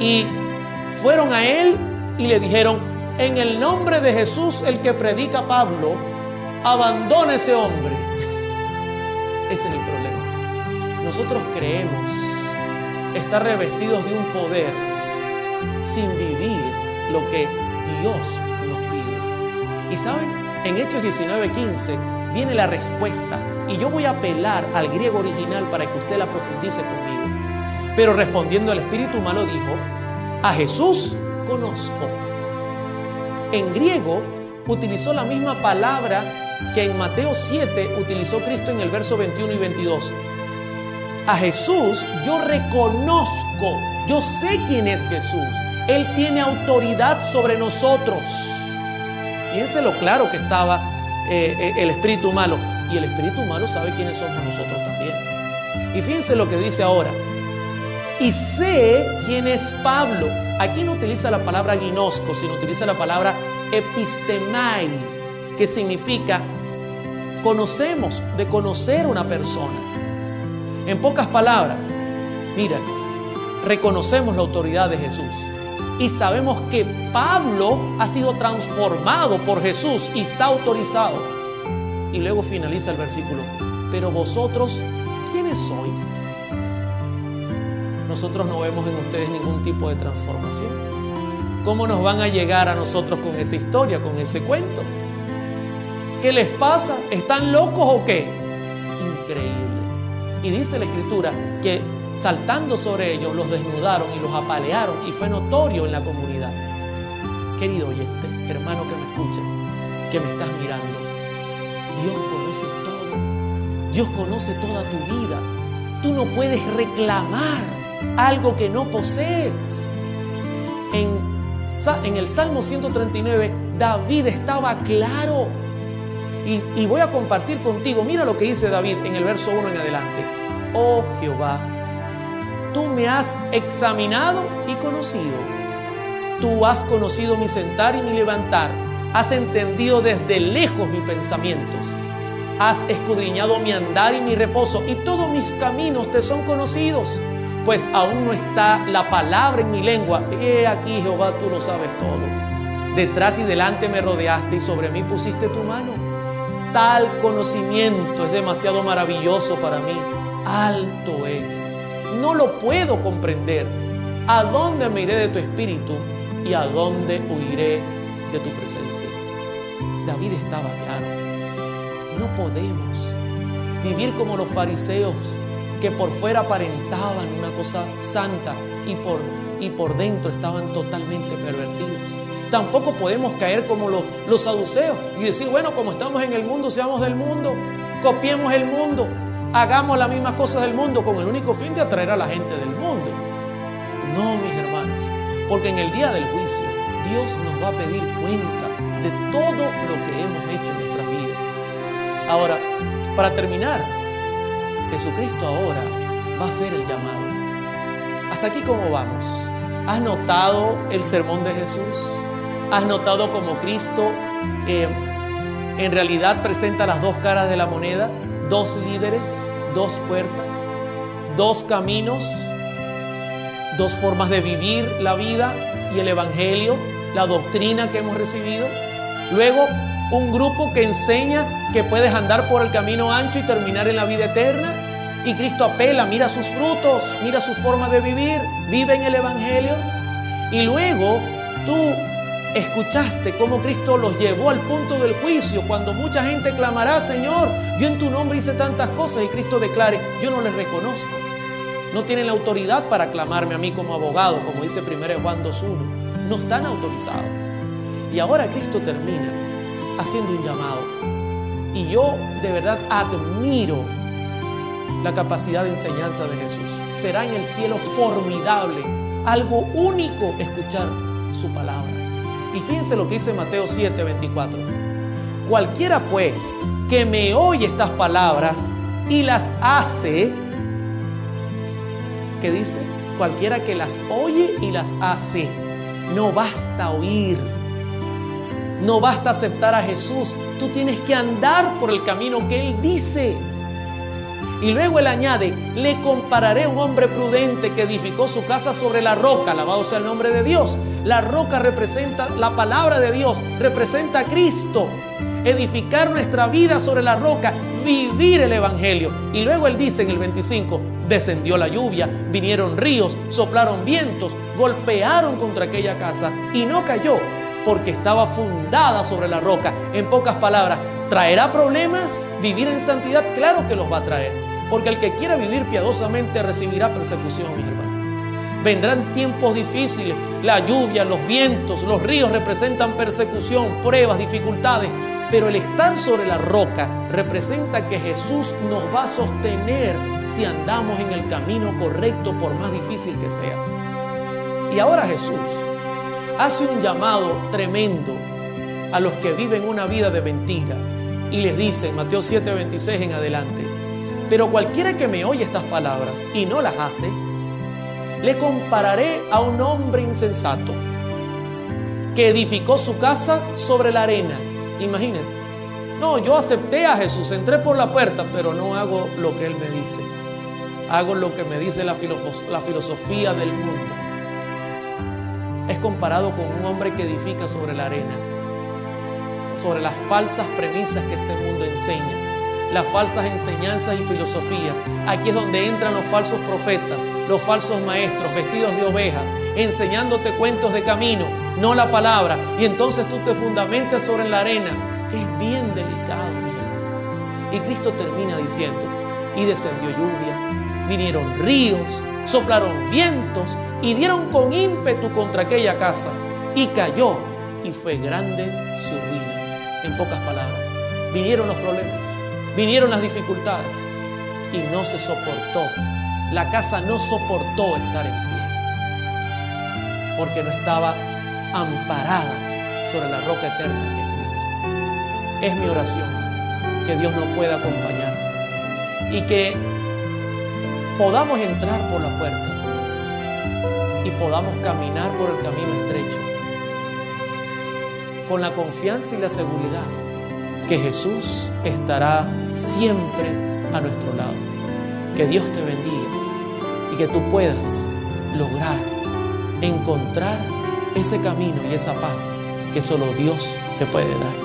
y fueron a él y le dijeron, en el nombre de Jesús, el que predica Pablo, abandona ese hombre. Ese es el problema. Nosotros creemos estar revestidos de un poder sin vivir lo que Dios nos pide. Y saben, en Hechos 19:15 viene la respuesta. Y yo voy a apelar al griego original para que usted la profundice conmigo. Pero respondiendo el espíritu humano dijo, a Jesús conozco en griego utilizó la misma palabra que en Mateo 7 utilizó Cristo en el verso 21 y 22. A Jesús yo reconozco, yo sé quién es Jesús. Él tiene autoridad sobre nosotros. Fíjense lo claro que estaba eh, el espíritu malo. Y el espíritu malo sabe quiénes somos nosotros también. Y fíjense lo que dice ahora. Y sé quién es Pablo. Aquí no utiliza la palabra ginosco, sino utiliza la palabra epistemai, que significa conocemos, de conocer una persona. En pocas palabras, mira, reconocemos la autoridad de Jesús y sabemos que Pablo ha sido transformado por Jesús y está autorizado. Y luego finaliza el versículo, pero vosotros, ¿quiénes sois? Nosotros no vemos en ustedes ningún tipo de transformación. ¿Cómo nos van a llegar a nosotros con esa historia, con ese cuento? ¿Qué les pasa? ¿Están locos o qué? Increíble. Y dice la escritura que saltando sobre ellos los desnudaron y los apalearon y fue notorio en la comunidad. Querido oyente, hermano que me escuches, que me estás mirando, Dios conoce todo. Dios conoce toda tu vida. Tú no puedes reclamar algo que no posees. En, el Salmo 139, David estaba claro. Y, y voy a compartir contigo, mira lo que dice David en el verso 1 en adelante. Oh Jehová, tú me has examinado y conocido. Tú has conocido mi sentar y mi levantar. Has entendido desde lejos mis pensamientos. Has escudriñado mi andar y mi reposo. Y todos mis caminos te son conocidos. Pues aún no está la palabra en mi lengua. He aquí, Jehová, tú lo sabes todo. Detrás y delante me rodeaste y sobre mí pusiste tu mano. Tal conocimiento es demasiado maravilloso para mí. Alto es no lo puedo comprender. ¿A dónde me iré de tu espíritu y a dónde huiré de tu presencia? David estaba claro. No podemos vivir como los fariseos que por fuera aparentaban una cosa santa y por, y por dentro estaban totalmente pervertidos. Tampoco podemos caer como los, los saduceos y decir, bueno, como estamos en el mundo, seamos del mundo, copiemos el mundo, hagamos las mismas cosas del mundo con el único fin de atraer a la gente del mundo. No, mis hermanos, porque en el día del juicio Dios nos va a pedir cuenta de todo lo que hemos hecho en nuestras vidas. Ahora, para terminar, Jesucristo ahora va a ser el llamado. Hasta aquí cómo vamos. ¿Has notado el sermón de Jesús? ¿Has notado cómo Cristo eh, en realidad presenta las dos caras de la moneda? dos líderes, dos puertas, dos caminos, dos formas de vivir la vida y el Evangelio, la doctrina que hemos recibido. Luego, un grupo que enseña que puedes andar por el camino ancho y terminar en la vida eterna. Y Cristo apela, mira sus frutos, mira su forma de vivir, vive en el Evangelio. Y luego tú escuchaste cómo Cristo los llevó al punto del juicio, cuando mucha gente clamará, Señor, yo en tu nombre hice tantas cosas y Cristo declare, yo no les reconozco. No tienen la autoridad para clamarme a mí como abogado, como dice 1 Juan 2.1. No están autorizados. Y ahora Cristo termina haciendo un llamado. Y yo de verdad admiro la capacidad de enseñanza de Jesús. Será en el cielo formidable, algo único escuchar su palabra. Y fíjense lo que dice Mateo 7, 24. Cualquiera pues que me oye estas palabras y las hace, ¿qué dice? Cualquiera que las oye y las hace. No basta oír. No basta aceptar a Jesús. Tú tienes que andar por el camino que Él dice. Y luego él añade, le compararé a un hombre prudente que edificó su casa sobre la roca, alabado sea el nombre de Dios. La roca representa la palabra de Dios, representa a Cristo. Edificar nuestra vida sobre la roca, vivir el Evangelio. Y luego él dice en el 25, descendió la lluvia, vinieron ríos, soplaron vientos, golpearon contra aquella casa y no cayó porque estaba fundada sobre la roca. En pocas palabras, ¿traerá problemas? ¿Vivir en santidad? Claro que los va a traer. Porque el que quiera vivir piadosamente recibirá persecución, mi hermano. Vendrán tiempos difíciles, la lluvia, los vientos, los ríos representan persecución, pruebas, dificultades. Pero el estar sobre la roca representa que Jesús nos va a sostener si andamos en el camino correcto por más difícil que sea. Y ahora Jesús hace un llamado tremendo a los que viven una vida de mentira y les dice en Mateo 7:26 en adelante, pero cualquiera que me oye estas palabras y no las hace, le compararé a un hombre insensato que edificó su casa sobre la arena. Imagínate. No, yo acepté a Jesús, entré por la puerta, pero no hago lo que Él me dice. Hago lo que me dice la, la filosofía del mundo. Es comparado con un hombre que edifica sobre la arena, sobre las falsas premisas que este mundo enseña, las falsas enseñanzas y filosofías. Aquí es donde entran los falsos profetas, los falsos maestros vestidos de ovejas, enseñándote cuentos de camino, no la palabra, y entonces tú te fundamentas sobre la arena. Es bien delicado, mi. Y Cristo termina diciendo, y descendió lluvia, vinieron ríos, soplaron vientos y dieron con ímpetu contra aquella casa, y cayó, y fue grande su ruina. En pocas palabras, vinieron los problemas, vinieron las dificultades, y no se soportó. La casa no soportó estar en pie, porque no estaba amparada sobre la roca eterna que es Cristo. Es mi oración que Dios nos pueda acompañar y que podamos entrar por la puerta y podamos caminar por el camino estrecho con la confianza y la seguridad que Jesús estará siempre a nuestro lado. Que Dios te bendiga y que tú puedas lograr encontrar ese camino y esa paz que solo Dios te puede dar.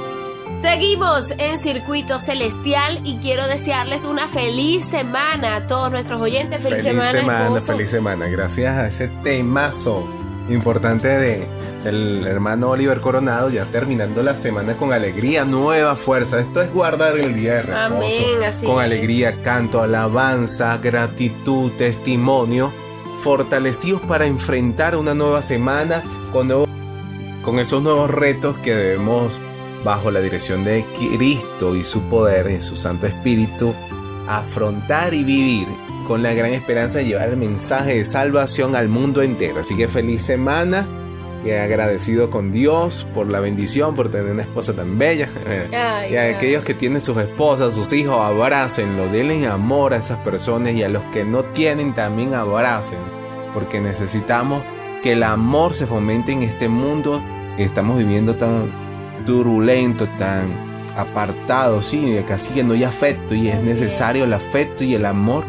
Seguimos en Circuito Celestial y quiero desearles una feliz semana a todos nuestros oyentes. Feliz, Feliz semana, feliz semana. Gracias a ese temazo importante de el hermano Oliver Coronado, ya terminando la semana con alegría, nueva fuerza. Esto es guardar el día de reposo. Amén, así con es. alegría, canto, alabanza, gratitud, testimonio, fortalecidos para enfrentar una nueva semana con, nuevo- con esos nuevos retos que debemos, bajo la dirección de Cristo y su poder en su Santo Espíritu, afrontar y vivir con la gran esperanza de llevar el mensaje de salvación al mundo entero. Así que feliz semana y agradecido con Dios por la bendición, por tener una esposa tan bella. *laughs* Ay, y a ay. aquellos que tienen sus esposas, sus hijos, abrácenlo, denle amor a esas personas y a los que no tienen también abracen, porque necesitamos que el amor se fomente en este mundo que estamos viviendo tan turbulento, tan apartado, sí, de casi que no hay afecto y es necesario es. el afecto y el amor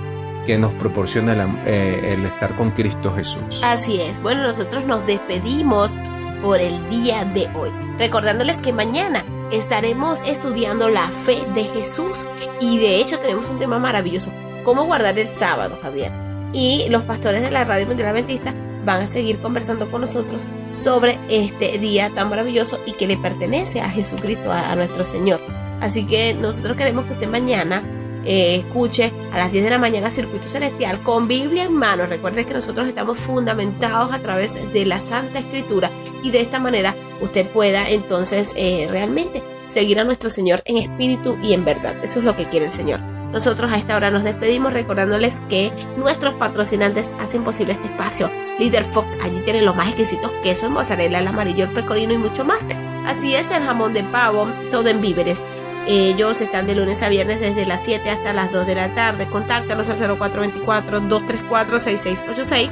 que nos proporciona el, eh, el estar con Cristo Jesús. Así es. Bueno, nosotros nos despedimos por el día de hoy, recordándoles que mañana estaremos estudiando la fe de Jesús y de hecho tenemos un tema maravilloso, cómo guardar el sábado, Javier. Y los pastores de la Radio Mundial Adventista van a seguir conversando con nosotros sobre este día tan maravilloso y que le pertenece a Jesucristo, a, nuestro Señor. Así que nosotros queremos que usted mañana eh, escuche a las 10 de la mañana Circuito Celestial con Biblia en mano. Recuerde que nosotros estamos fundamentados a través de la Santa Escritura y de esta manera usted pueda entonces eh, realmente seguir a nuestro Señor en espíritu y en verdad. Eso es lo que quiere el Señor. Nosotros a esta hora nos despedimos recordándoles que nuestros patrocinantes hacen posible este espacio. Líder Fox, allí tienen los más exquisitos quesos, el mozzarella, el amarillo, el pecorino y mucho más. Así es el jamón de pavo, todo en víveres. Ellos están de lunes a viernes desde las 7 hasta las 2 de la tarde. Contáctalos al 0424-234-6686.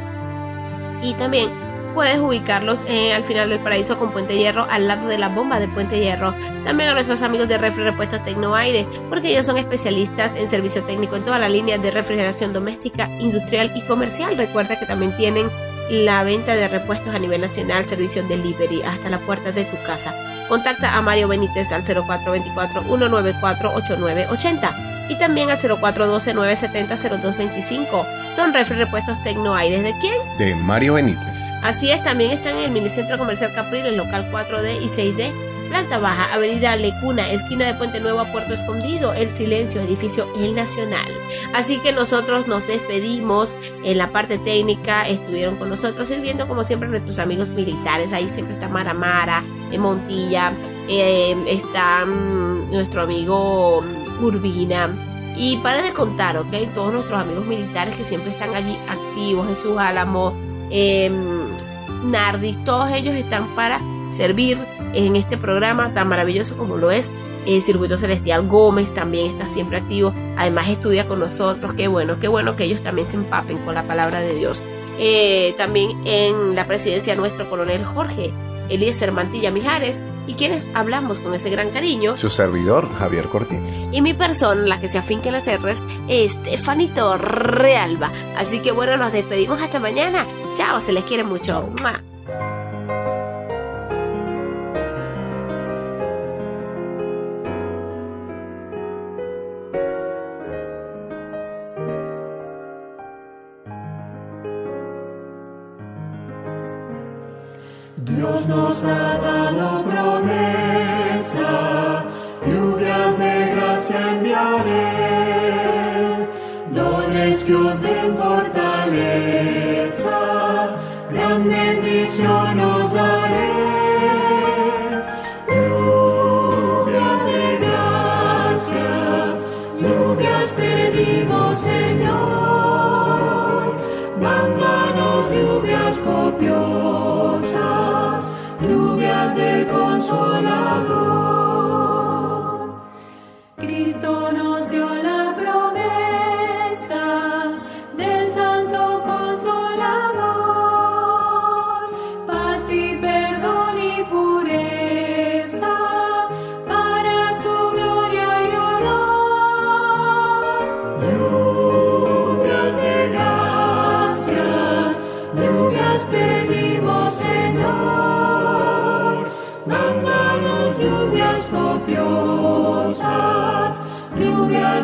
Y también puedes ubicarlos eh, al final del paraíso con Puente Hierro, al lado de la bomba de Puente Hierro. También a nuestros amigos de Refri Repuestos Tecnoaire, porque ellos son especialistas en servicio técnico en toda la línea de refrigeración doméstica, industrial y comercial. Recuerda que también tienen la venta de repuestos a nivel nacional, servicio delivery hasta la puerta de tu casa. Contacta a Mario Benítez al 0424-194-8980 y también al 0412-970-0225. Son refri repuestos Tecnoaires de quién? De Mario Benítez. Así es, también están en el Minicentro Comercial Capril, en local 4D y 6D, planta baja, Avenida Lecuna, esquina de Puente Nuevo a Puerto Escondido, El Silencio, edificio El Nacional. Así que nosotros nos despedimos en la parte técnica, estuvieron con nosotros sirviendo como siempre nuestros amigos militares, ahí siempre está Mara Mara, en Montilla, eh, está mm, nuestro amigo Urbina. Y para de contar, ¿ok? Todos nuestros amigos militares que siempre están allí activos, Jesús Álamo, eh, Nardis, todos ellos están para servir en este programa tan maravilloso como lo es el Circuito Celestial. Gómez también está siempre activo, además estudia con nosotros, qué bueno, qué bueno que ellos también se empapen con la palabra de Dios. eh, también en la presidencia nuestro coronel Jorge Eliezer Mantilla Mijares y quienes hablamos con ese gran cariño. Su servidor, Javier Cortines. Y mi persona, la que se afinque en las R's, Estefanito Realba. Así que bueno, nos despedimos hasta mañana. Chao, se les quiere mucho. ¡Mua! Dios nos ha dado promesa, bendición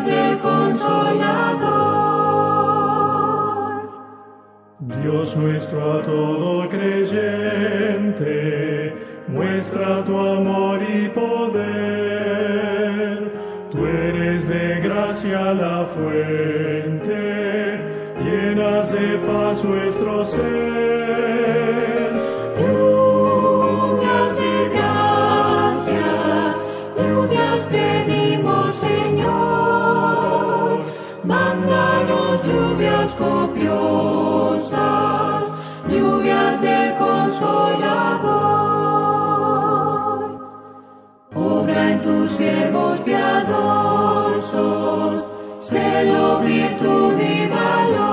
del consolador. Dios nuestro a todo creyente, muestra tu amor y poder. Tú eres de gracia la fuente, llenas de paz nuestro ser. Copiosas, lluvias del consolador. Obra en tus siervos piadosos, celo, virtud y valor,